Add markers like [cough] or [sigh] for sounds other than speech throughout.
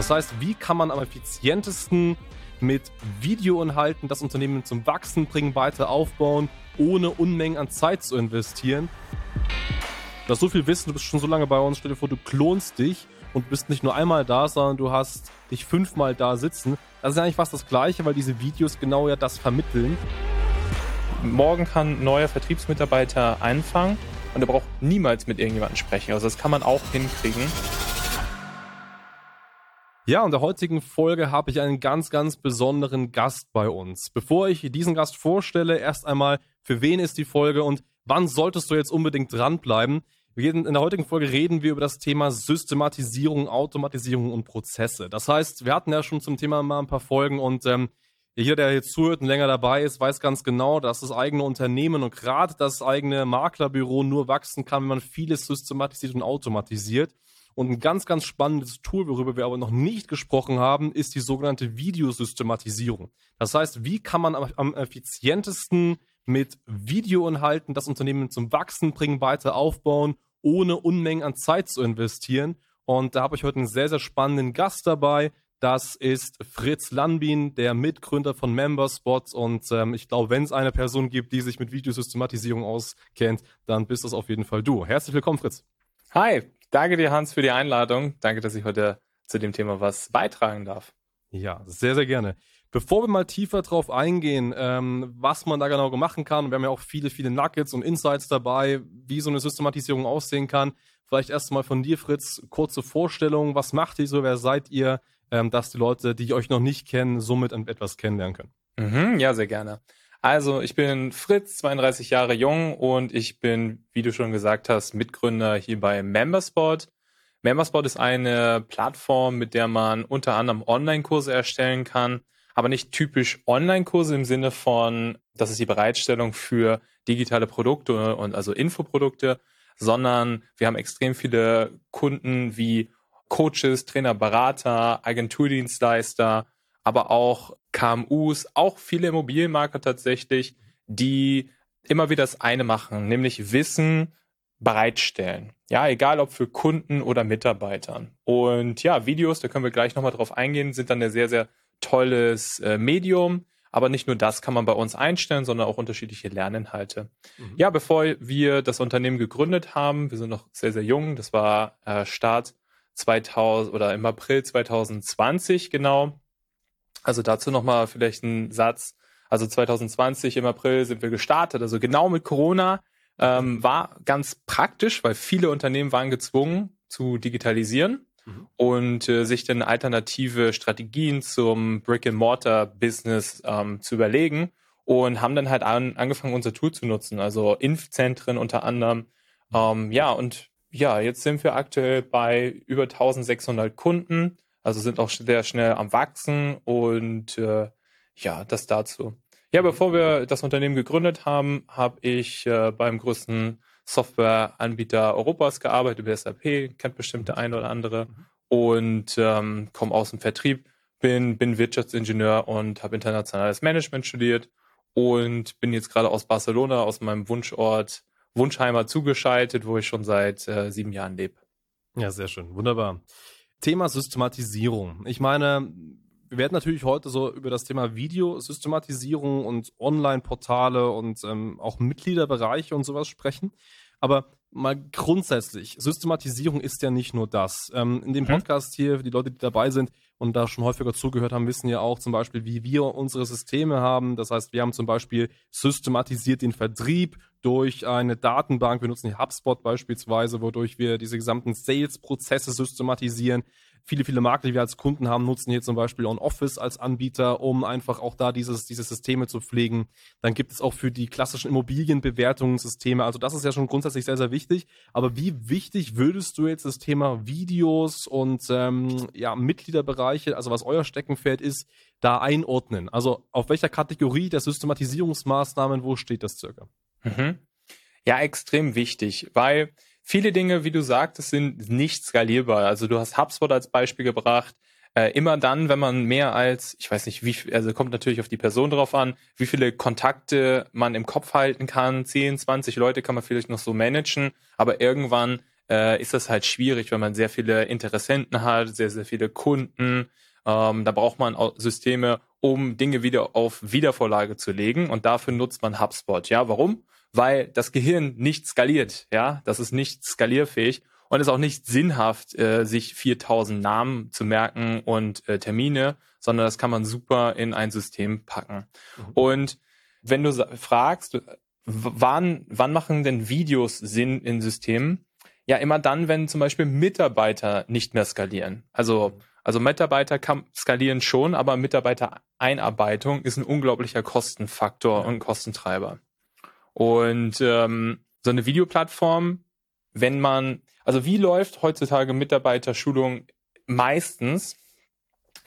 Das heißt, wie kann man am effizientesten mit Videoinhalten das Unternehmen zum Wachsen bringen, weiter aufbauen, ohne Unmengen an Zeit zu investieren? Du hast so viel Wissen, du bist schon so lange bei uns, stell dir vor, du klonst dich und bist nicht nur einmal da, sondern du hast dich fünfmal da sitzen. Das ist eigentlich fast das Gleiche, weil diese Videos genau ja das vermitteln. Morgen kann ein neuer Vertriebsmitarbeiter einfangen und er braucht niemals mit irgendjemandem sprechen. Also das kann man auch hinkriegen. Ja, in der heutigen Folge habe ich einen ganz, ganz besonderen Gast bei uns. Bevor ich diesen Gast vorstelle, erst einmal, für wen ist die Folge und wann solltest du jetzt unbedingt dranbleiben? in der heutigen Folge reden wir über das Thema Systematisierung, Automatisierung und Prozesse. Das heißt, wir hatten ja schon zum Thema mal ein paar Folgen und ähm, jeder, der jetzt zuhört und länger dabei ist, weiß ganz genau, dass das eigene Unternehmen und gerade das eigene Maklerbüro nur wachsen kann, wenn man vieles systematisiert und automatisiert. Und ein ganz, ganz spannendes Tool, worüber wir aber noch nicht gesprochen haben, ist die sogenannte Videosystematisierung. Das heißt, wie kann man am, am effizientesten mit Videoinhalten das Unternehmen zum Wachsen bringen, weiter aufbauen, ohne Unmengen an Zeit zu investieren? Und da habe ich heute einen sehr, sehr spannenden Gast dabei. Das ist Fritz Lanbin, der Mitgründer von Memberspot. Und ähm, ich glaube, wenn es eine Person gibt, die sich mit Videosystematisierung auskennt, dann bist das auf jeden Fall du. Herzlich willkommen, Fritz. Hi, danke dir, Hans, für die Einladung. Danke, dass ich heute zu dem Thema was beitragen darf. Ja, sehr, sehr gerne. Bevor wir mal tiefer drauf eingehen, ähm, was man da genau machen kann, wir haben ja auch viele, viele Nuggets und Insights dabei, wie so eine Systematisierung aussehen kann. Vielleicht erst mal von dir, Fritz, kurze Vorstellung. Was macht ihr so? Wer seid ihr? ähm, dass die Leute, die euch noch nicht kennen, somit etwas kennenlernen können. Mhm, ja, sehr gerne. Also, ich bin Fritz, 32 Jahre jung und ich bin, wie du schon gesagt hast, Mitgründer hier bei Membersport. Membersport ist eine Plattform, mit der man unter anderem Online-Kurse erstellen kann, aber nicht typisch Online-Kurse im Sinne von, das ist die Bereitstellung für digitale Produkte und also Infoprodukte, sondern wir haben extrem viele Kunden wie Coaches, Trainer, Berater, Agenturdienstleister, aber auch KMUs, auch viele Immobilienmakler tatsächlich, die immer wieder das eine machen, nämlich Wissen bereitstellen. Ja, egal ob für Kunden oder Mitarbeitern. Und ja, Videos, da können wir gleich nochmal drauf eingehen, sind dann ein sehr, sehr tolles äh, Medium. Aber nicht nur das kann man bei uns einstellen, sondern auch unterschiedliche Lerninhalte. Mhm. Ja, bevor wir das Unternehmen gegründet haben, wir sind noch sehr, sehr jung, das war äh, Start 2000 oder im April 2020 genau. Also dazu nochmal vielleicht ein Satz. Also 2020 im April sind wir gestartet. Also genau mit Corona ähm, war ganz praktisch, weil viele Unternehmen waren gezwungen zu digitalisieren mhm. und äh, sich dann alternative Strategien zum Brick-and-Mortar-Business ähm, zu überlegen und haben dann halt an, angefangen, unser Tool zu nutzen. Also Impfzentren unter anderem. Ähm, ja, und ja, jetzt sind wir aktuell bei über 1600 Kunden, also sind auch sehr schnell am Wachsen und äh, ja, das dazu. Ja, bevor wir das Unternehmen gegründet haben, habe ich äh, beim größten Softwareanbieter Europas gearbeitet, über SAP, kennt bestimmt der eine oder andere, und ähm, komme aus dem Vertrieb, bin, bin Wirtschaftsingenieur und habe internationales Management studiert und bin jetzt gerade aus Barcelona, aus meinem Wunschort, Wunschheimer zugeschaltet, wo ich schon seit äh, sieben Jahren lebe. Ja, sehr schön. Wunderbar. Thema Systematisierung. Ich meine, wir werden natürlich heute so über das Thema Videosystematisierung und Online-Portale und ähm, auch Mitgliederbereiche und sowas sprechen. Aber mal grundsätzlich, Systematisierung ist ja nicht nur das. Ähm, in dem mhm. Podcast hier, für die Leute, die dabei sind und da schon häufiger zugehört haben, wissen ja auch zum Beispiel, wie wir unsere Systeme haben. Das heißt, wir haben zum Beispiel systematisiert den Vertrieb durch eine Datenbank. Wir nutzen die HubSpot beispielsweise, wodurch wir diese gesamten Sales-Prozesse systematisieren viele, viele Marken, die wir als Kunden haben, nutzen hier zum Beispiel OnOffice als Anbieter, um einfach auch da dieses, diese Systeme zu pflegen. Dann gibt es auch für die klassischen Immobilienbewertungssysteme. Also das ist ja schon grundsätzlich sehr, sehr wichtig. Aber wie wichtig würdest du jetzt das Thema Videos und ähm, ja, Mitgliederbereiche, also was euer Steckenpferd ist, da einordnen? Also auf welcher Kategorie der Systematisierungsmaßnahmen, wo steht das circa? Mhm. Ja, extrem wichtig, weil viele Dinge, wie du sagtest, sind nicht skalierbar. Also du hast HubSpot als Beispiel gebracht. Äh, immer dann, wenn man mehr als, ich weiß nicht, wie, also kommt natürlich auf die Person drauf an, wie viele Kontakte man im Kopf halten kann. 10, 20 Leute kann man vielleicht noch so managen, aber irgendwann äh, ist das halt schwierig, wenn man sehr viele Interessenten hat, sehr, sehr viele Kunden. Ähm, da braucht man auch Systeme, um Dinge wieder auf Wiedervorlage zu legen. Und dafür nutzt man HubSpot. Ja, warum? Weil das Gehirn nicht skaliert. Ja, das ist nicht skalierfähig und es ist auch nicht sinnhaft, äh, sich 4000 Namen zu merken und äh, Termine, sondern das kann man super in ein System packen. Mhm. Und wenn du fragst, wann, wann machen denn Videos Sinn in Systemen? Ja, immer dann, wenn zum Beispiel Mitarbeiter nicht mehr skalieren. Also, also Mitarbeiter kann skalieren schon, aber Mitarbeitereinarbeitung ist ein unglaublicher Kostenfaktor ja. und Kostentreiber. Und ähm, so eine Videoplattform, wenn man, also wie läuft heutzutage Mitarbeiterschulung meistens,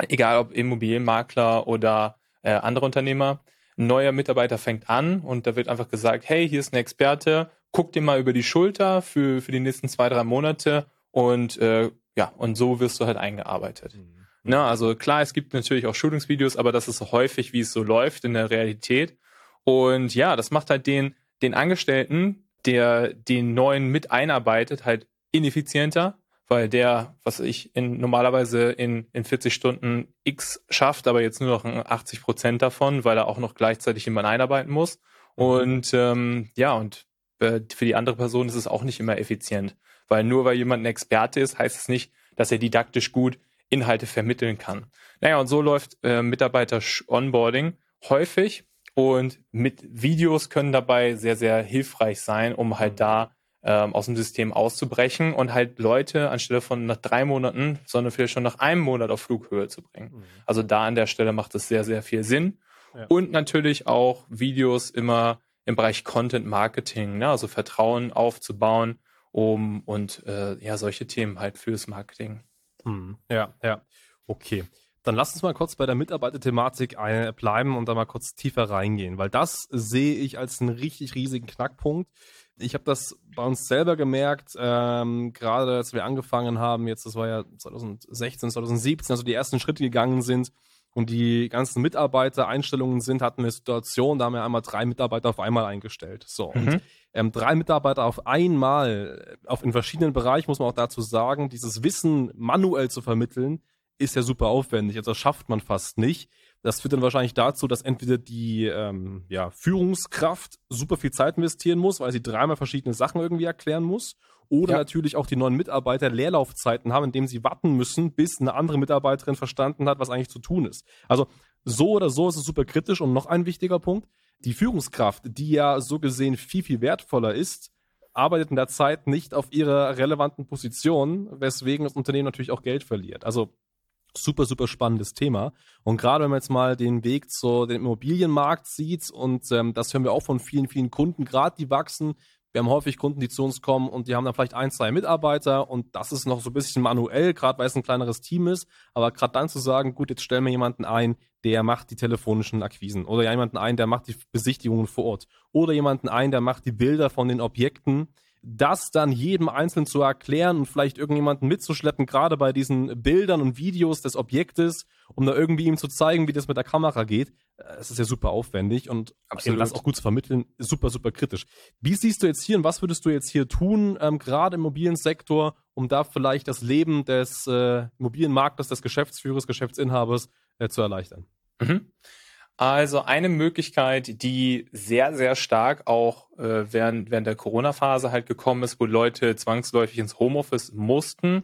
egal ob Immobilienmakler oder äh, andere Unternehmer, ein neuer Mitarbeiter fängt an und da wird einfach gesagt, hey, hier ist ein Experte, guck dir mal über die Schulter für, für die nächsten zwei, drei Monate und äh, ja, und so wirst du halt eingearbeitet. Mhm. Na, ne, also klar, es gibt natürlich auch Schulungsvideos, aber das ist häufig, wie es so läuft in der Realität. Und ja, das macht halt den, den Angestellten, der den neuen mit einarbeitet, halt ineffizienter, weil der, was ich in, normalerweise in, in 40 Stunden X schafft, aber jetzt nur noch 80 Prozent davon, weil er auch noch gleichzeitig jemanden einarbeiten muss. Und ähm, ja, und äh, für die andere Person ist es auch nicht immer effizient, weil nur weil jemand ein Experte ist, heißt es nicht, dass er didaktisch gut Inhalte vermitteln kann. Naja, und so läuft äh, Mitarbeiter-Onboarding häufig und mit Videos können dabei sehr, sehr hilfreich sein, um halt da ähm, aus dem System auszubrechen und halt Leute anstelle von nach drei Monaten, sondern vielleicht schon nach einem Monat auf Flughöhe zu bringen. Mhm. Also da an der Stelle macht es sehr, sehr viel Sinn. Ja. Und natürlich auch Videos immer im Bereich Content Marketing, ne? also Vertrauen aufzubauen, um und äh, ja, solche Themen halt fürs Marketing. Mhm. Ja, ja. Okay. Dann lass uns mal kurz bei der Mitarbeiterthematik bleiben und da mal kurz tiefer reingehen, weil das sehe ich als einen richtig riesigen Knackpunkt. Ich habe das bei uns selber gemerkt, ähm, gerade als wir angefangen haben, jetzt, das war ja 2016, 2017, also die ersten Schritte gegangen sind und die ganzen Mitarbeitereinstellungen sind, hatten wir eine Situation, da haben wir einmal drei Mitarbeiter auf einmal eingestellt. So, mhm. und ähm, drei Mitarbeiter auf einmal, auf in verschiedenen Bereichen, muss man auch dazu sagen, dieses Wissen manuell zu vermitteln, ist ja super aufwendig. Also das schafft man fast nicht. Das führt dann wahrscheinlich dazu, dass entweder die ähm, ja, Führungskraft super viel Zeit investieren muss, weil sie dreimal verschiedene Sachen irgendwie erklären muss. Oder ja. natürlich auch die neuen Mitarbeiter Leerlaufzeiten haben, indem sie warten müssen, bis eine andere Mitarbeiterin verstanden hat, was eigentlich zu tun ist. Also so oder so ist es super kritisch. Und noch ein wichtiger Punkt, die Führungskraft, die ja so gesehen viel, viel wertvoller ist, arbeitet in der Zeit nicht auf ihrer relevanten Position, weswegen das Unternehmen natürlich auch Geld verliert. Also super, super spannendes Thema. Und gerade wenn man jetzt mal den Weg zu dem Immobilienmarkt sieht, und ähm, das hören wir auch von vielen, vielen Kunden, gerade die wachsen. Wir haben häufig Kunden, die zu uns kommen und die haben dann vielleicht ein, zwei Mitarbeiter und das ist noch so ein bisschen manuell, gerade weil es ein kleineres Team ist. Aber gerade dann zu sagen, gut, jetzt stellen wir jemanden ein, der macht die telefonischen Akquisen oder jemanden ein, der macht die Besichtigungen vor Ort oder jemanden ein, der macht die Bilder von den Objekten das dann jedem einzeln zu erklären und vielleicht irgendjemanden mitzuschleppen, gerade bei diesen Bildern und Videos des Objektes, um da irgendwie ihm zu zeigen, wie das mit der Kamera geht. Äh, es ist ja super aufwendig und Absolut. das auch gut zu vermitteln, super, super kritisch. Wie siehst du jetzt hier und was würdest du jetzt hier tun, ähm, gerade im mobilen Sektor, um da vielleicht das Leben des äh, Immobilienmarktes, des Geschäftsführers, Geschäftsinhabers äh, zu erleichtern? Mhm. Also eine Möglichkeit, die sehr, sehr stark auch äh, während, während der Corona-Phase halt gekommen ist, wo Leute zwangsläufig ins Homeoffice mussten, mhm.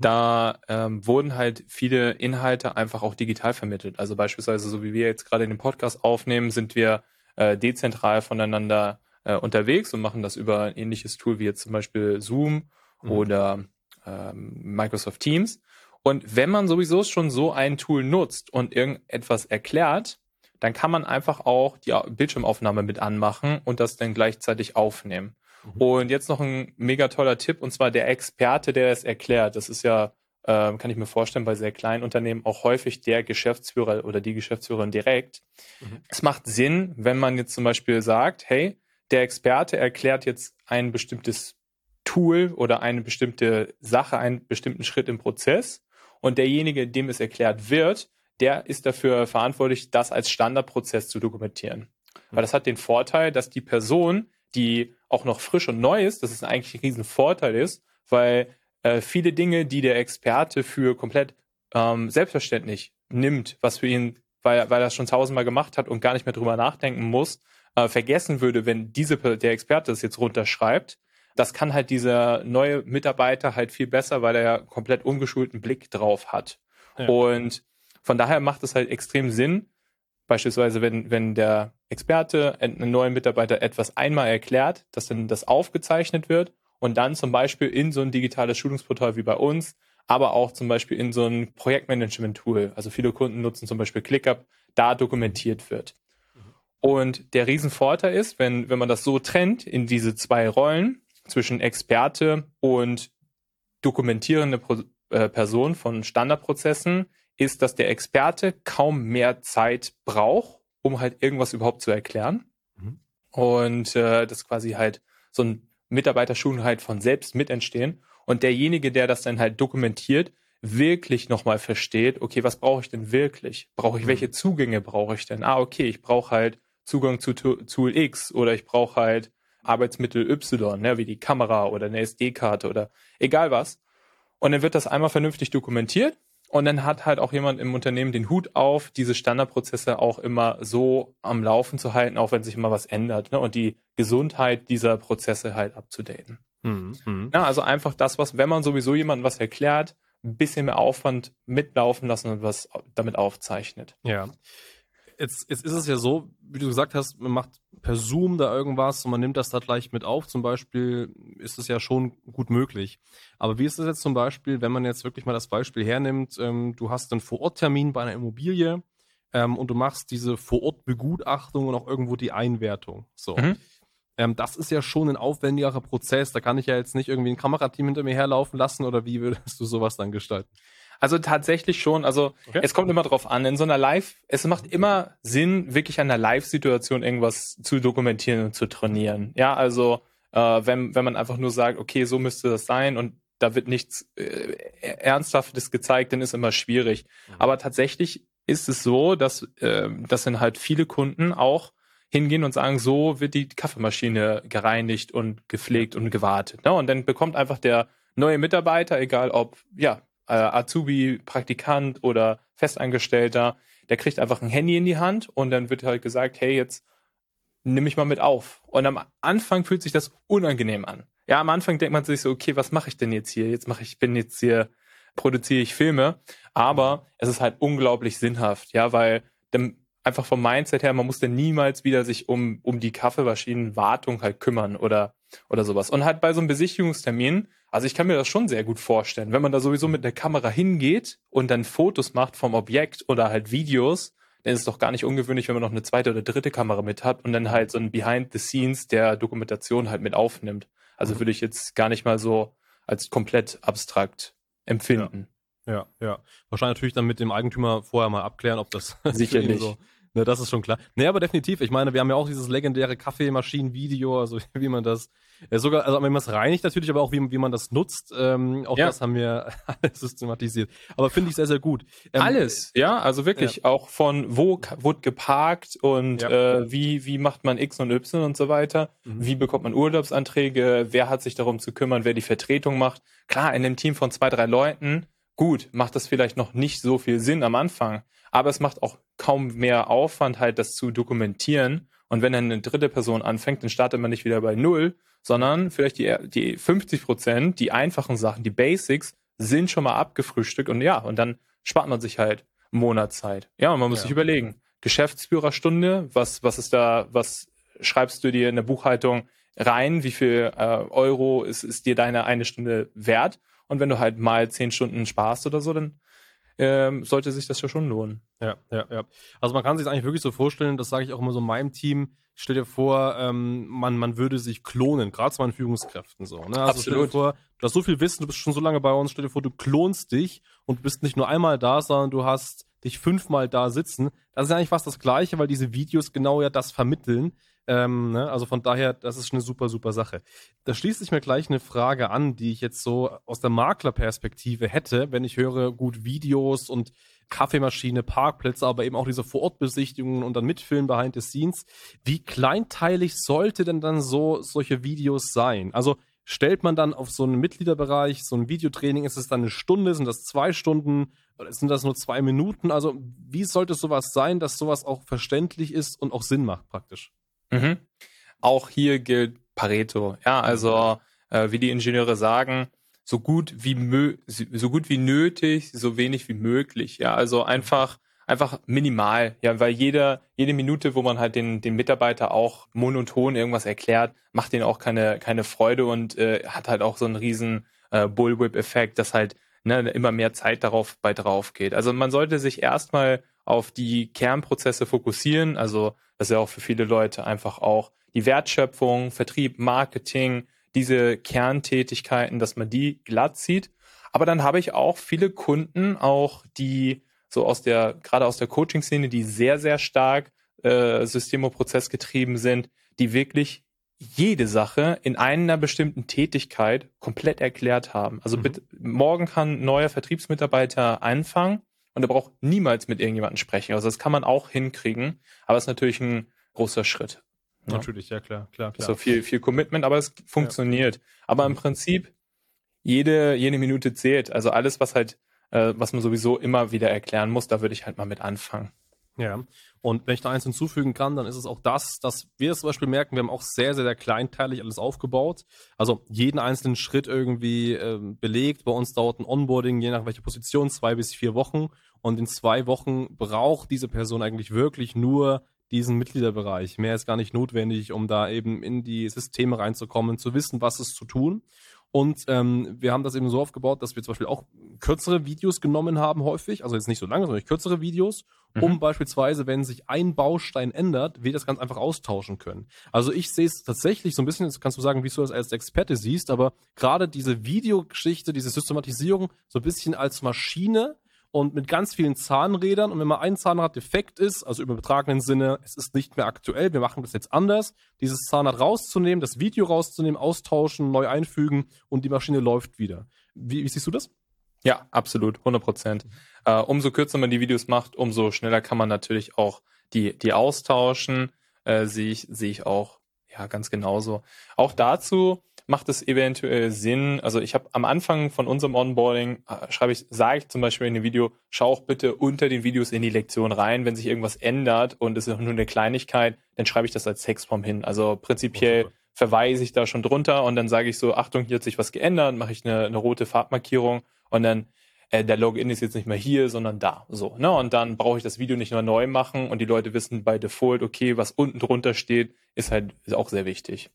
da ähm, wurden halt viele Inhalte einfach auch digital vermittelt. Also beispielsweise, so wie wir jetzt gerade den Podcast aufnehmen, sind wir äh, dezentral voneinander äh, unterwegs und machen das über ein ähnliches Tool wie jetzt zum Beispiel Zoom mhm. oder ähm, Microsoft Teams. Und wenn man sowieso schon so ein Tool nutzt und irgendetwas erklärt, dann kann man einfach auch die Bildschirmaufnahme mit anmachen und das dann gleichzeitig aufnehmen. Mhm. Und jetzt noch ein mega toller Tipp, und zwar der Experte, der es erklärt. Das ist ja, äh, kann ich mir vorstellen, bei sehr kleinen Unternehmen auch häufig der Geschäftsführer oder die Geschäftsführerin direkt. Mhm. Es macht Sinn, wenn man jetzt zum Beispiel sagt, hey, der Experte erklärt jetzt ein bestimmtes Tool oder eine bestimmte Sache, einen bestimmten Schritt im Prozess und derjenige, dem es erklärt wird, der ist dafür verantwortlich, das als Standardprozess zu dokumentieren. Weil das hat den Vorteil, dass die Person, die auch noch frisch und neu ist, dass es eigentlich ein Riesenvorteil ist, weil äh, viele Dinge, die der Experte für komplett ähm, selbstverständlich nimmt, was für ihn, weil, weil er es schon tausendmal gemacht hat und gar nicht mehr drüber nachdenken muss, äh, vergessen würde, wenn diese der Experte das jetzt runterschreibt. Das kann halt dieser neue Mitarbeiter halt viel besser, weil er ja komplett ungeschulten Blick drauf hat. Ja. Und von daher macht es halt extrem Sinn, beispielsweise wenn, wenn der Experte einen neuen Mitarbeiter etwas einmal erklärt, dass dann das aufgezeichnet wird und dann zum Beispiel in so ein digitales Schulungsportal wie bei uns, aber auch zum Beispiel in so ein Projektmanagement-Tool, also viele Kunden nutzen zum Beispiel ClickUp, da dokumentiert wird. Und der Riesenvorteil ist, wenn, wenn man das so trennt in diese zwei Rollen zwischen Experte und dokumentierende äh, Person von Standardprozessen, ist, dass der Experte kaum mehr Zeit braucht, um halt irgendwas überhaupt zu erklären. Mhm. Und äh, das quasi halt so ein Mitarbeiterschulung halt von selbst mit entstehen. Und derjenige, der das dann halt dokumentiert, wirklich nochmal versteht, okay, was brauche ich denn wirklich? Brauche ich, mhm. welche Zugänge brauche ich denn? Ah, okay, ich brauche halt Zugang zu Tool X oder ich brauche halt Arbeitsmittel Y, ne, wie die Kamera oder eine SD-Karte oder egal was. Und dann wird das einmal vernünftig dokumentiert und dann hat halt auch jemand im Unternehmen den Hut auf, diese Standardprozesse auch immer so am Laufen zu halten, auch wenn sich immer was ändert ne? und die Gesundheit dieser Prozesse halt abzudaten. Mhm. Ja, also einfach das, was, wenn man sowieso jemandem was erklärt, ein bisschen mehr Aufwand mitlaufen lassen und was damit aufzeichnet. Ja. Jetzt, jetzt ist es ja so, wie du gesagt hast, man macht per Zoom da irgendwas und man nimmt das da gleich mit auf. Zum Beispiel ist es ja schon gut möglich. Aber wie ist es jetzt zum Beispiel, wenn man jetzt wirklich mal das Beispiel hernimmt, ähm, du hast einen Vororttermin bei einer Immobilie ähm, und du machst diese Vorortbegutachtung und auch irgendwo die Einwertung. So. Mhm. Ähm, das ist ja schon ein aufwendigerer Prozess. Da kann ich ja jetzt nicht irgendwie ein Kamerateam hinter mir herlaufen lassen oder wie würdest du sowas dann gestalten? Also tatsächlich schon. Also okay. es kommt immer drauf an. In so einer Live, es macht immer Sinn, wirklich an einer Live-Situation irgendwas zu dokumentieren und zu trainieren. Ja, also äh, wenn, wenn man einfach nur sagt, okay, so müsste das sein und da wird nichts äh, Ernsthaftes gezeigt, dann ist immer schwierig. Mhm. Aber tatsächlich ist es so, dass, äh, dass dann halt viele Kunden auch hingehen und sagen, so wird die Kaffeemaschine gereinigt und gepflegt und gewartet. Ne? Und dann bekommt einfach der neue Mitarbeiter, egal ob ja äh, Azubi, Praktikant oder Festangestellter, der kriegt einfach ein Handy in die Hand und dann wird halt gesagt, hey, jetzt nimm mich mal mit auf. Und am Anfang fühlt sich das unangenehm an. Ja, am Anfang denkt man sich so, okay, was mache ich denn jetzt hier? Jetzt mache ich, bin jetzt hier, produziere ich Filme. Aber es ist halt unglaublich sinnhaft, ja, weil dann einfach vom Mindset her, man muss dann niemals wieder sich um, um die Kaffeemaschinenwartung halt kümmern oder, oder sowas. Und halt bei so einem Besichtigungstermin also ich kann mir das schon sehr gut vorstellen, wenn man da sowieso mit der Kamera hingeht und dann Fotos macht vom Objekt oder halt Videos, dann ist es doch gar nicht ungewöhnlich, wenn man noch eine zweite oder dritte Kamera mit hat und dann halt so ein Behind the Scenes der Dokumentation halt mit aufnimmt. Also würde ich jetzt gar nicht mal so als komplett abstrakt empfinden. Ja, ja. ja. Wahrscheinlich natürlich dann mit dem Eigentümer vorher mal abklären, ob das [laughs] sicherlich so Ne, das ist schon klar. Nee, aber definitiv. Ich meine, wir haben ja auch dieses legendäre Kaffeemaschinen-Video, also [laughs] wie man das, äh, sogar, also wenn man es reinigt natürlich, aber auch wie, wie man das nutzt. Ähm, auch ja. das haben wir [laughs] alles systematisiert. Aber finde ich sehr, sehr gut. Ähm, alles, ja, also wirklich ja. auch von wo wurde geparkt und ja. äh, wie, wie macht man X und Y und so weiter. Mhm. Wie bekommt man Urlaubsanträge? Wer hat sich darum zu kümmern, wer die Vertretung macht? Klar, in einem Team von zwei, drei Leuten, gut, macht das vielleicht noch nicht so viel Sinn am Anfang aber es macht auch kaum mehr Aufwand, halt das zu dokumentieren. Und wenn dann eine dritte Person anfängt, dann startet man nicht wieder bei Null, sondern vielleicht die, die 50 Prozent, die einfachen Sachen, die Basics, sind schon mal abgefrühstückt und ja, und dann spart man sich halt einen Monat Zeit. Ja, und man muss ja. sich überlegen, Geschäftsführerstunde, was, was ist da, was schreibst du dir in der Buchhaltung rein, wie viel äh, Euro ist, ist dir deine eine Stunde wert? Und wenn du halt mal zehn Stunden sparst oder so, dann ähm, sollte sich das ja schon lohnen. Ja, ja, ja. Also man kann sich das eigentlich wirklich so vorstellen, das sage ich auch immer so meinem Team, stell dir vor, ähm, man, man würde sich klonen, gerade zu meinen Führungskräften so. Ne? Also Absolut. stell dir vor, du hast so viel Wissen, du bist schon so lange bei uns, stell dir vor, du klonst dich und bist nicht nur einmal da, sondern du hast dich fünfmal da sitzen. Das ist ja eigentlich fast das Gleiche, weil diese Videos genau ja das vermitteln. Ähm, ne? Also von daher, das ist eine super, super Sache. Da schließt sich mir gleich eine Frage an, die ich jetzt so aus der Maklerperspektive hätte, wenn ich höre, gut, Videos und Kaffeemaschine, Parkplätze, aber eben auch diese Vorortbesichtigungen und dann mitfilmen behind the scenes. Wie kleinteilig sollte denn dann so solche Videos sein? Also stellt man dann auf so einen Mitgliederbereich, so ein Videotraining, ist es dann eine Stunde, sind das zwei Stunden sind das nur zwei Minuten? Also wie sollte sowas sein, dass sowas auch verständlich ist und auch Sinn macht praktisch? Mhm. Auch hier gilt Pareto. Ja, also äh, wie die Ingenieure sagen, so gut wie mö so gut wie nötig, so wenig wie möglich. Ja, also einfach einfach minimal, ja, weil jeder, jede Minute, wo man halt den, den Mitarbeiter auch monoton irgendwas erklärt, macht denen auch keine, keine Freude und äh, hat halt auch so einen riesen äh, Bullwhip-Effekt, dass halt ne, immer mehr Zeit darauf bei drauf geht. Also man sollte sich erstmal auf die Kernprozesse fokussieren, also das ist ja auch für viele Leute einfach auch die Wertschöpfung, Vertrieb, Marketing, diese Kerntätigkeiten, dass man die glatt sieht. Aber dann habe ich auch viele Kunden, auch die so aus der, gerade aus der Coaching-Szene, die sehr, sehr stark äh, Systemoprozess getrieben sind, die wirklich jede Sache in einer bestimmten Tätigkeit komplett erklärt haben. Also mhm. bitte, morgen kann ein neuer Vertriebsmitarbeiter anfangen und er braucht niemals mit irgendjemandem sprechen. Also das kann man auch hinkriegen, aber es ist natürlich ein großer Schritt. Natürlich, ja klar, klar, klar. So viel, viel Commitment, aber es funktioniert. Ja. Aber im mhm. Prinzip jede, jede Minute zählt. Also alles, was halt äh, was man sowieso immer wieder erklären muss. Da würde ich halt mal mit anfangen. Ja, und wenn ich da eins hinzufügen kann, dann ist es auch das, dass wir zum Beispiel merken, wir haben auch sehr, sehr, sehr kleinteilig alles aufgebaut. Also jeden einzelnen Schritt irgendwie äh, belegt. Bei uns dauert ein Onboarding, je nach welcher Position, zwei bis vier Wochen. Und in zwei Wochen braucht diese Person eigentlich wirklich nur diesen Mitgliederbereich. Mehr ist gar nicht notwendig, um da eben in die Systeme reinzukommen, zu wissen, was es zu tun. Und ähm, wir haben das eben so aufgebaut, dass wir zum Beispiel auch kürzere Videos genommen haben, häufig, also jetzt nicht so lange, sondern kürzere Videos, um mhm. beispielsweise, wenn sich ein Baustein ändert, wir das ganz einfach austauschen können. Also ich sehe es tatsächlich so ein bisschen, jetzt kannst du sagen, wie du das als Experte siehst, aber gerade diese Videogeschichte, diese Systematisierung so ein bisschen als Maschine, und mit ganz vielen Zahnrädern. Und wenn mal ein Zahnrad defekt ist, also im übertragenen Sinne, es ist nicht mehr aktuell, wir machen das jetzt anders, dieses Zahnrad rauszunehmen, das Video rauszunehmen, austauschen, neu einfügen und die Maschine läuft wieder. Wie, wie siehst du das? Ja, absolut, 100 Prozent. Äh, umso kürzer man die Videos macht, umso schneller kann man natürlich auch die, die austauschen. Äh, sehe ich, sehe ich auch ja ganz genauso. Auch dazu macht es eventuell Sinn, also ich habe am Anfang von unserem Onboarding, äh, schreibe ich, sage ich zum Beispiel in dem Video, schau auch bitte unter den Videos in die Lektion rein, wenn sich irgendwas ändert und es ist nur eine Kleinigkeit, dann schreibe ich das als Textform hin. Also prinzipiell verweise ich da schon drunter und dann sage ich so, Achtung, hier hat sich was geändert, mache ich eine, eine rote Farbmarkierung und dann äh, der Login ist jetzt nicht mehr hier, sondern da. So, ne? Und dann brauche ich das Video nicht mehr neu machen und die Leute wissen bei Default, okay, was unten drunter steht, ist halt ist auch sehr wichtig.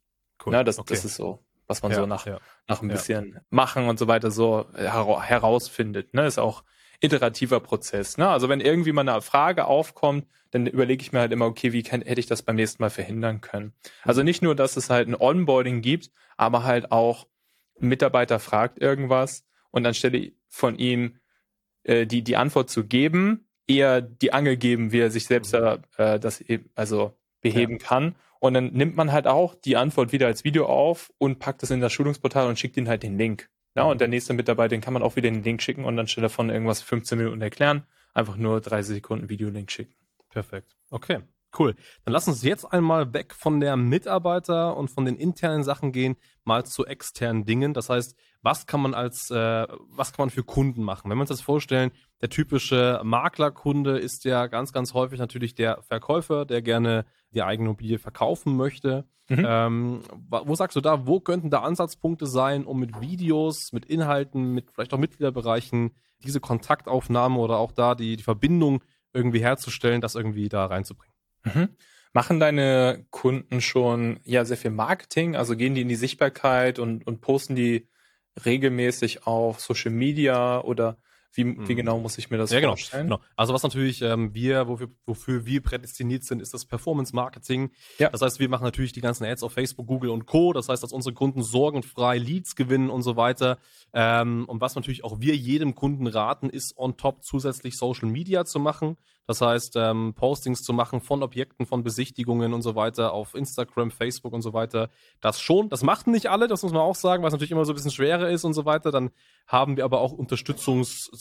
Cool. Ne? Das, okay. das ist so was man ja, so nach, ja, nach ein bisschen machen und so weiter so her herausfindet. Ne? Ist auch iterativer Prozess. Ne? Also wenn irgendwie mal eine Frage aufkommt, dann überlege ich mir halt immer, okay, wie kann, hätte ich das beim nächsten Mal verhindern können? Also nicht nur, dass es halt ein Onboarding gibt, aber halt auch ein Mitarbeiter fragt irgendwas und anstelle von ihm äh, die, die Antwort zu geben, eher die Angel geben, wie er sich selbst mhm. äh, das eben, also beheben ja. kann und dann nimmt man halt auch die Antwort wieder als Video auf und packt es in das Schulungsportal und schickt ihnen halt den Link. Ja, und der nächste Mitarbeiter, den kann man auch wieder den Link schicken und dann stelle davon irgendwas 15 Minuten erklären. Einfach nur 30 Sekunden Videolink schicken. Perfekt. Okay. Cool. Dann lass uns jetzt einmal weg von der Mitarbeiter und von den internen Sachen gehen, mal zu externen Dingen. Das heißt, was kann man als, äh, was kann man für Kunden machen? Wenn wir uns das vorstellen, der typische Maklerkunde ist ja ganz, ganz häufig natürlich der Verkäufer, der gerne die eigene Immobilie verkaufen möchte. Mhm. Ähm, wo sagst du da, wo könnten da Ansatzpunkte sein, um mit Videos, mit Inhalten, mit vielleicht auch Mitgliederbereichen diese Kontaktaufnahme oder auch da die, die Verbindung irgendwie herzustellen, das irgendwie da reinzubringen? Mhm. Machen deine Kunden schon ja sehr viel Marketing? Also gehen die in die Sichtbarkeit und, und posten die regelmäßig auf Social Media oder wie, wie mhm. genau muss ich mir das ja, genau, vorstellen? Genau. Also was natürlich ähm, wir, wofür, wofür wir prädestiniert sind, ist das Performance Marketing. Ja. Das heißt, wir machen natürlich die ganzen Ads auf Facebook, Google und Co. Das heißt, dass unsere Kunden sorgenfrei Leads gewinnen und so weiter. Ähm, und was natürlich auch wir jedem Kunden raten, ist on top zusätzlich Social Media zu machen. Das heißt, ähm, Postings zu machen von Objekten, von Besichtigungen und so weiter auf Instagram, Facebook und so weiter. Das schon. Das machten nicht alle, das muss man auch sagen, weil es natürlich immer so ein bisschen schwerer ist und so weiter. Dann haben wir aber auch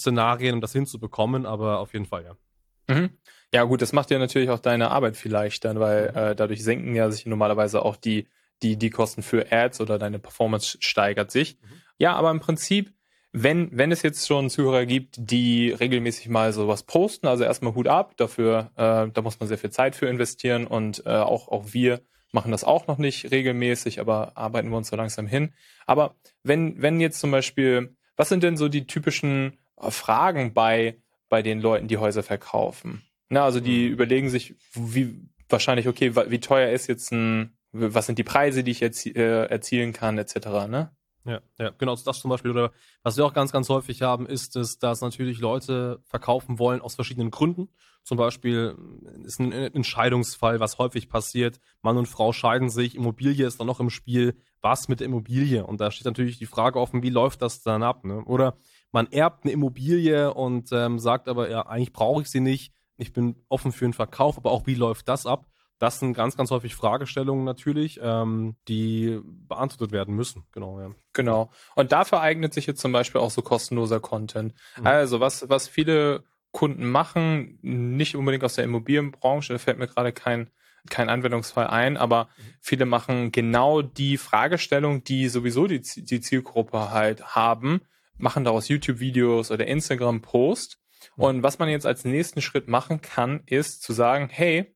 Unterstützungsszenarien, um das hinzubekommen, aber auf jeden Fall, ja. Mhm. Ja, gut, das macht ja natürlich auch deine Arbeit viel leichter, weil äh, dadurch senken ja sich normalerweise auch die die, die Kosten für Ads oder deine Performance steigert sich. Mhm. Ja, aber im Prinzip, wenn, wenn es jetzt schon Zuhörer gibt, die regelmäßig mal sowas posten, also erstmal Hut ab, dafür, äh, da muss man sehr viel Zeit für investieren und äh, auch, auch wir machen das auch noch nicht regelmäßig, aber arbeiten wir uns so langsam hin. Aber wenn, wenn jetzt zum Beispiel, was sind denn so die typischen Fragen bei, bei den Leuten, die Häuser verkaufen? Na, also die mhm. überlegen sich, wie wahrscheinlich, okay, wie teuer ist jetzt ein, was sind die Preise, die ich jetzt äh, erzielen kann, etc. Ne? Ja, ja, genau, das zum Beispiel. Oder was wir auch ganz, ganz häufig haben, ist es, dass natürlich Leute verkaufen wollen aus verschiedenen Gründen. Zum Beispiel ist ein Entscheidungsfall, was häufig passiert. Mann und Frau scheiden sich, Immobilie ist dann noch im Spiel. Was mit der Immobilie? Und da steht natürlich die Frage offen, wie läuft das dann ab? Ne? Oder man erbt eine Immobilie und ähm, sagt aber, ja, eigentlich brauche ich sie nicht ich bin offen für den Verkauf, aber auch wie läuft das ab? Das sind ganz, ganz häufig Fragestellungen natürlich, ähm, die beantwortet werden müssen. Genau, ja. Genau. Und dafür eignet sich jetzt zum Beispiel auch so kostenloser Content. Mhm. Also was, was viele Kunden machen, nicht unbedingt aus der Immobilienbranche, da fällt mir gerade kein, kein Anwendungsfall ein, aber mhm. viele machen genau die Fragestellung, die sowieso die, die Zielgruppe halt haben, machen daraus YouTube-Videos oder Instagram-Post und was man jetzt als nächsten Schritt machen kann, ist zu sagen, hey,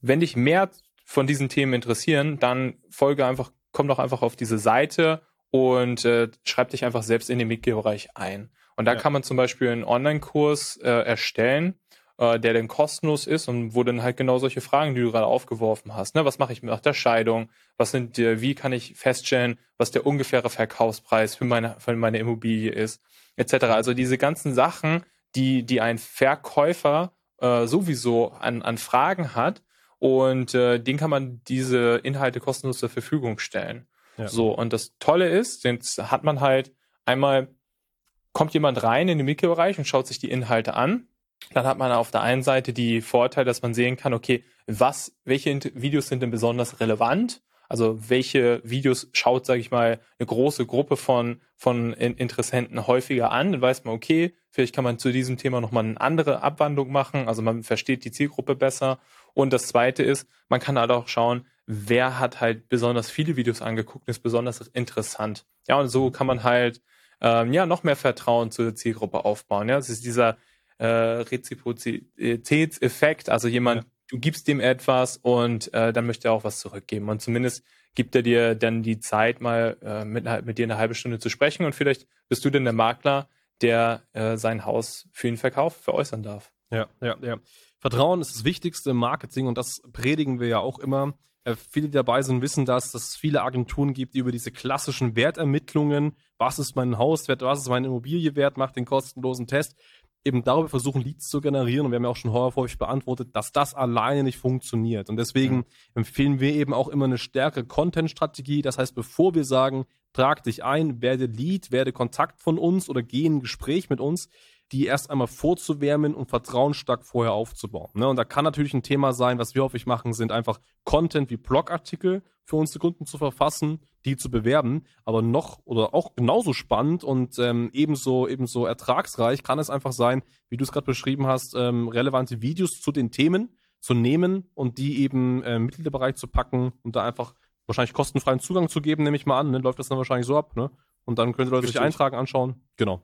wenn dich mehr von diesen Themen interessieren, dann folge einfach, komm doch einfach auf diese Seite und äh, schreib dich einfach selbst in den Mitgliederbereich ein. Und da ja. kann man zum Beispiel einen Online-Kurs äh, erstellen, der dann kostenlos ist und wo dann halt genau solche Fragen, die du gerade aufgeworfen hast, ne, was mache ich nach der Scheidung, was sind, äh, wie kann ich feststellen, was der ungefähre Verkaufspreis für meine, für meine Immobilie ist, etc. Also diese ganzen Sachen, die, die ein Verkäufer äh, sowieso an, an Fragen hat und äh, den kann man diese Inhalte kostenlos zur Verfügung stellen. Ja. So, und das Tolle ist, jetzt hat man halt einmal, kommt jemand rein in den Mikrobereich und schaut sich die Inhalte an. Dann hat man auf der einen Seite die Vorteile, dass man sehen kann, okay, was, welche Videos sind denn besonders relevant? Also welche Videos schaut, sage ich mal, eine große Gruppe von, von Interessenten häufiger an? Dann weiß man, okay, vielleicht kann man zu diesem Thema nochmal eine andere Abwandlung machen. Also man versteht die Zielgruppe besser. Und das Zweite ist, man kann halt auch schauen, wer hat halt besonders viele Videos angeguckt und ist besonders interessant. Ja, und so kann man halt ähm, ja noch mehr Vertrauen zur Zielgruppe aufbauen. Ja, es ist dieser äh, Reziprozitätseffekt. Also jemand ja du gibst dem etwas und äh, dann möchte er auch was zurückgeben. Und zumindest gibt er dir dann die Zeit, mal äh, mit, mit dir eine halbe Stunde zu sprechen und vielleicht bist du dann der Makler, der äh, sein Haus für ihn verkauft, veräußern darf. Ja, ja, ja. Vertrauen ist das Wichtigste im Marketing und das predigen wir ja auch immer. Äh, viele, die dabei sind, wissen das, dass es viele Agenturen gibt, die über diese klassischen Wertermittlungen, was ist mein Hauswert, was ist meine Immobilie wert, macht den kostenlosen Test, eben darüber versuchen, Leads zu generieren. Und wir haben ja auch schon häufig beantwortet, dass das alleine nicht funktioniert. Und deswegen mhm. empfehlen wir eben auch immer eine stärkere Content-Strategie. Das heißt, bevor wir sagen, trag dich ein, werde Lead, werde Kontakt von uns oder geh in ein Gespräch mit uns, die erst einmal vorzuwärmen und vertrauensstark vorher aufzubauen. Ne? Und da kann natürlich ein Thema sein, was wir häufig machen, sind einfach Content wie Blogartikel für unsere Kunden zu verfassen, die zu bewerben. Aber noch oder auch genauso spannend und ähm, ebenso, ebenso ertragsreich kann es einfach sein, wie du es gerade beschrieben hast, ähm, relevante Videos zu den Themen zu nehmen und die eben äh, im Mitgliederbereich zu packen und da einfach wahrscheinlich kostenfreien Zugang zu geben, nehme ich mal an. Ne? Läuft das dann wahrscheinlich so ab, ne? Und dann können die Leute sich eintragen, anschauen. Genau.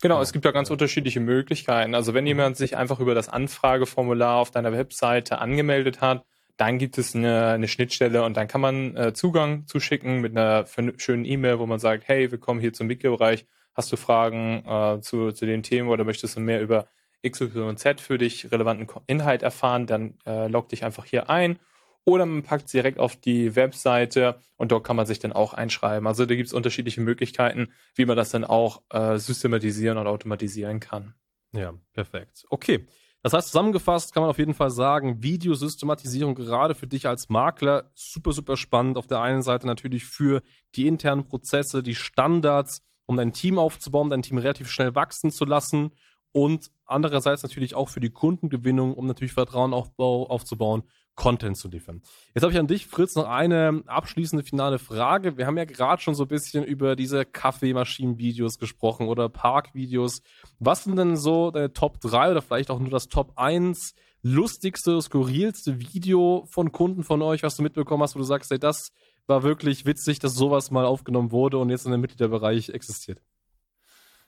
Genau, es gibt ja ganz unterschiedliche Möglichkeiten. Also wenn jemand sich einfach über das Anfrageformular auf deiner Webseite angemeldet hat, dann gibt es eine, eine Schnittstelle und dann kann man äh, Zugang zuschicken mit einer schönen E-Mail, wo man sagt, hey, willkommen hier zum Wiki-Bereich. Hast du Fragen äh, zu, zu den Themen oder möchtest du mehr über XYZ für dich relevanten Inhalt erfahren, dann äh, log dich einfach hier ein oder man packt sie direkt auf die Webseite und dort kann man sich dann auch einschreiben. Also da gibt es unterschiedliche Möglichkeiten, wie man das dann auch äh, systematisieren und automatisieren kann. Ja, perfekt. Okay. Das heißt, zusammengefasst kann man auf jeden Fall sagen, Videosystematisierung gerade für dich als Makler super, super spannend. Auf der einen Seite natürlich für die internen Prozesse, die Standards, um dein Team aufzubauen, dein Team relativ schnell wachsen zu lassen und andererseits natürlich auch für die Kundengewinnung, um natürlich Vertrauen aufzubauen Content zu liefern. Jetzt habe ich an dich, Fritz, noch eine abschließende finale Frage. Wir haben ja gerade schon so ein bisschen über diese Kaffeemaschinen-Videos gesprochen oder Park-Videos. Was sind denn so deine Top 3 oder vielleicht auch nur das Top 1 lustigste, skurrilste Video von Kunden von euch, was du mitbekommen hast, wo du sagst, ey, das war wirklich witzig, dass sowas mal aufgenommen wurde und jetzt in dem Mitgliederbereich existiert.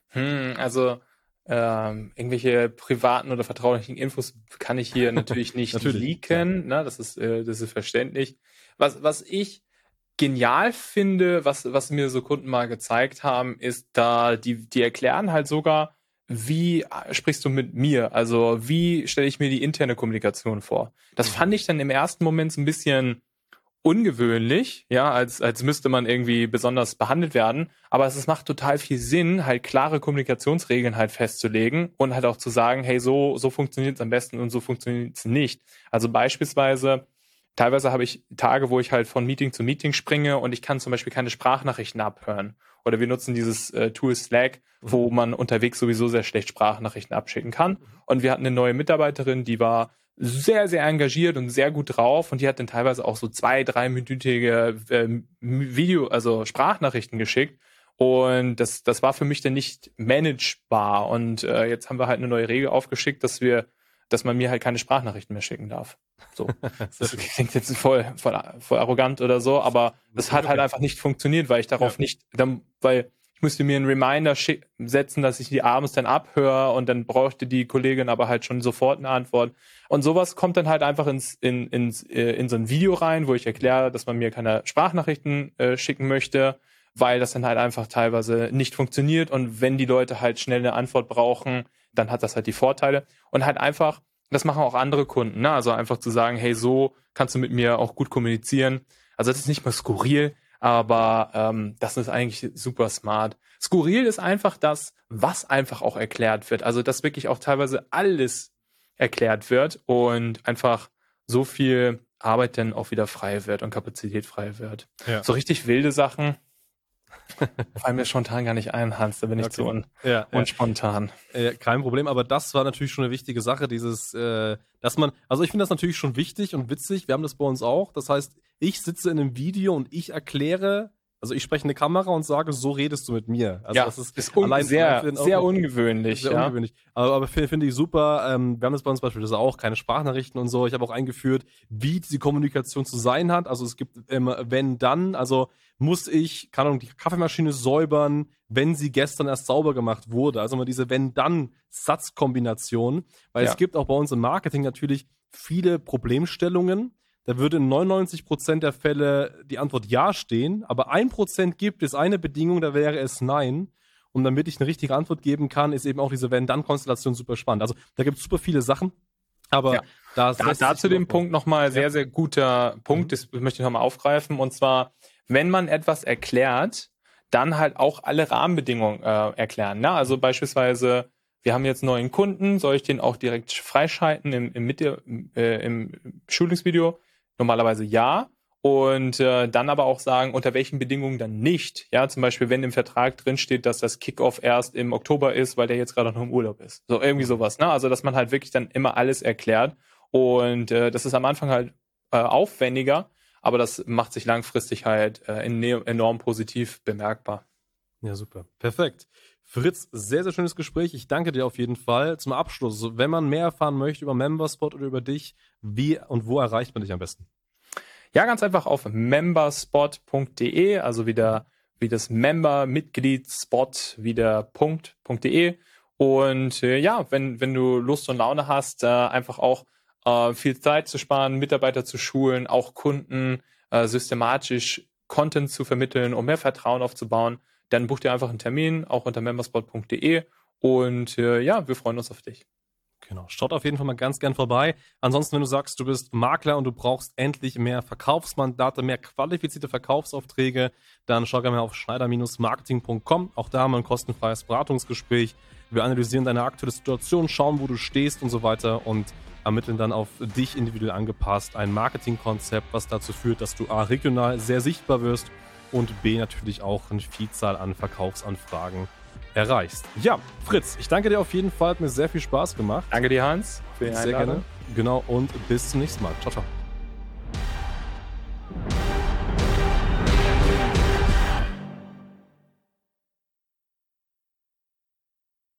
Hm, also ähm, irgendwelche privaten oder vertraulichen Infos kann ich hier [laughs] natürlich nicht natürlich, leaken. Ja. Ne? Das ist äh, das ist verständlich. Was was ich genial finde, was was mir so Kunden mal gezeigt haben, ist da die die erklären halt sogar wie sprichst du mit mir? Also wie stelle ich mir die interne Kommunikation vor? Das mhm. fand ich dann im ersten Moment so ein bisschen ungewöhnlich, ja, als, als müsste man irgendwie besonders behandelt werden. Aber es, es macht total viel Sinn, halt klare Kommunikationsregeln halt festzulegen und halt auch zu sagen, hey, so, so funktioniert es am besten und so funktioniert es nicht. Also beispielsweise, teilweise habe ich Tage, wo ich halt von Meeting zu Meeting springe und ich kann zum Beispiel keine Sprachnachrichten abhören. Oder wir nutzen dieses äh, Tool Slack, wo mhm. man unterwegs sowieso sehr schlecht Sprachnachrichten abschicken kann. Und wir hatten eine neue Mitarbeiterin, die war sehr, sehr engagiert und sehr gut drauf und die hat dann teilweise auch so zwei, dreiminütige äh, Video, also Sprachnachrichten geschickt. Und das, das war für mich dann nicht managebar. Und äh, jetzt haben wir halt eine neue Regel aufgeschickt, dass wir, dass man mir halt keine Sprachnachrichten mehr schicken darf. So. [laughs] Das klingt jetzt voll, voll, voll arrogant oder so, aber das hat halt einfach nicht funktioniert, weil ich darauf ja. nicht, dann, weil ich müsste mir einen Reminder setzen, dass ich die abends dann abhöre und dann brauchte die Kollegin aber halt schon sofort eine Antwort. Und sowas kommt dann halt einfach ins, in, ins, äh, in so ein Video rein, wo ich erkläre, dass man mir keine Sprachnachrichten äh, schicken möchte, weil das dann halt einfach teilweise nicht funktioniert. Und wenn die Leute halt schnell eine Antwort brauchen, dann hat das halt die Vorteile. Und halt einfach, das machen auch andere Kunden, ne? Also einfach zu sagen, hey, so kannst du mit mir auch gut kommunizieren. Also das ist nicht mal skurril, aber ähm, das ist eigentlich super smart. Skurril ist einfach das, was einfach auch erklärt wird. Also dass wirklich auch teilweise alles erklärt wird und einfach so viel Arbeit dann auch wieder frei wird und Kapazität frei wird. Ja. So richtig wilde Sachen [laughs] fallen mir spontan gar nicht ein, Hans, da bin ich okay. zu un ja, unspontan. Ja, kein Problem, aber das war natürlich schon eine wichtige Sache, dieses, äh, dass man, also ich finde das natürlich schon wichtig und witzig, wir haben das bei uns auch, das heißt, ich sitze in einem Video und ich erkläre also ich spreche in eine Kamera und sage, so redest du mit mir. Also ja, das ist, ist allein sehr, sehr ungewöhnlich. Sehr ja. ungewöhnlich. Aber, aber finde find ich super. Ähm, wir haben das bei uns beispielsweise auch, keine Sprachnachrichten und so. Ich habe auch eingeführt, wie diese Kommunikation zu sein hat. Also es gibt immer, wenn dann, also muss ich, keine Ahnung, die Kaffeemaschine säubern, wenn sie gestern erst sauber gemacht wurde. Also immer diese wenn-dann-Satzkombination. Weil ja. es gibt auch bei uns im Marketing natürlich viele Problemstellungen da würde in 99% der Fälle die Antwort Ja stehen, aber 1% gibt es eine Bedingung, da wäre es Nein. Und damit ich eine richtige Antwort geben kann, ist eben auch diese Wenn-Dann-Konstellation super spannend. Also da gibt es super viele Sachen. Aber ja. da, da, da zu dem Punkt nochmal sehr, sehr guter Punkt, mhm. das möchte ich nochmal aufgreifen. Und zwar, wenn man etwas erklärt, dann halt auch alle Rahmenbedingungen äh, erklären. Ne? Also beispielsweise, wir haben jetzt neuen Kunden, soll ich den auch direkt freischalten im, im, Mitte, äh, im Schulungsvideo? Normalerweise ja. Und äh, dann aber auch sagen, unter welchen Bedingungen dann nicht. Ja, zum Beispiel, wenn im Vertrag drinsteht, dass das Kickoff erst im Oktober ist, weil der jetzt gerade noch im Urlaub ist. So irgendwie sowas. Ne? Also, dass man halt wirklich dann immer alles erklärt. Und äh, das ist am Anfang halt äh, aufwendiger, aber das macht sich langfristig halt äh, enorm positiv bemerkbar. Ja, super. Perfekt. Fritz, sehr, sehr schönes Gespräch. Ich danke dir auf jeden Fall. Zum Abschluss, wenn man mehr erfahren möchte über Memberspot oder über dich, wie und wo erreicht man dich am besten? Ja, ganz einfach auf memberspot.de, also wieder wie das Member-Mitglied Spot, wieder Punkt.de. Und äh, ja, wenn, wenn du Lust und Laune hast, äh, einfach auch äh, viel Zeit zu sparen, Mitarbeiter zu schulen, auch Kunden äh, systematisch Content zu vermitteln, um mehr Vertrauen aufzubauen, dann buch dir einfach einen Termin, auch unter memberspot.de. Und äh, ja, wir freuen uns auf dich. Genau, schaut auf jeden Fall mal ganz gern vorbei. Ansonsten, wenn du sagst, du bist Makler und du brauchst endlich mehr Verkaufsmandate, mehr qualifizierte Verkaufsaufträge, dann schau gerne mal auf schneider-marketing.com. Auch da haben wir ein kostenfreies Beratungsgespräch. Wir analysieren deine aktuelle Situation, schauen, wo du stehst und so weiter und ermitteln dann auf dich individuell angepasst ein Marketingkonzept, was dazu führt, dass du A, regional sehr sichtbar wirst und B natürlich auch eine Vielzahl an Verkaufsanfragen erreichst. Ja, Fritz, ich danke dir auf jeden Fall. Hat mir sehr viel Spaß gemacht. Danke dir, Hans. Für die sehr gerne. Genau, und bis zum nächsten Mal. Ciao, ciao.